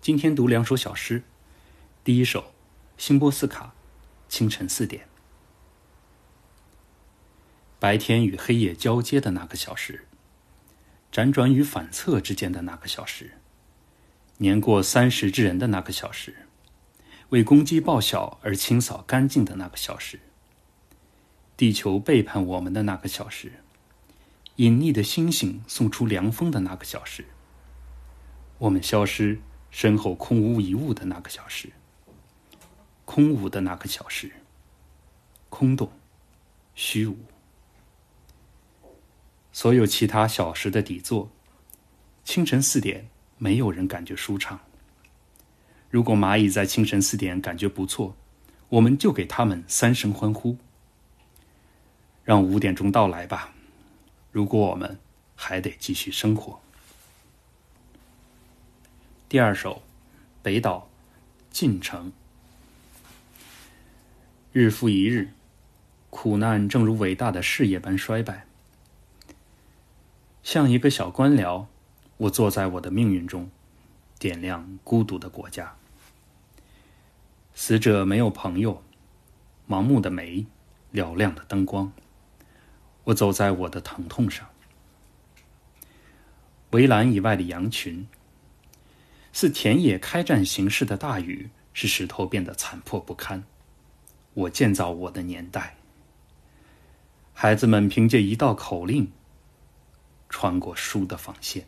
今天读两首小诗，第一首《辛波斯卡》，清晨四点。白天与黑夜交接的那个小时，辗转与反侧之间的那个小时，年过三十之人的那个小时，为公鸡报晓而清扫干净的那个小时，地球背叛我们的那个小时，隐匿的星星送出凉风的那个小时，我们消失。身后空无一物的那个小时，空无的那个小时，空洞，虚无。所有其他小时的底座，清晨四点，没有人感觉舒畅。如果蚂蚁在清晨四点感觉不错，我们就给他们三声欢呼。让五点钟到来吧，如果我们还得继续生活。第二首，北岛，进城。日复一日，苦难正如伟大的事业般衰败。像一个小官僚，我坐在我的命运中，点亮孤独的国家。死者没有朋友，盲目的煤，嘹亮的灯光。我走在我的疼痛上。围栏以外的羊群。似田野开战形势的大雨，使石头变得残破不堪。我建造我的年代。孩子们凭借一道口令，穿过书的防线。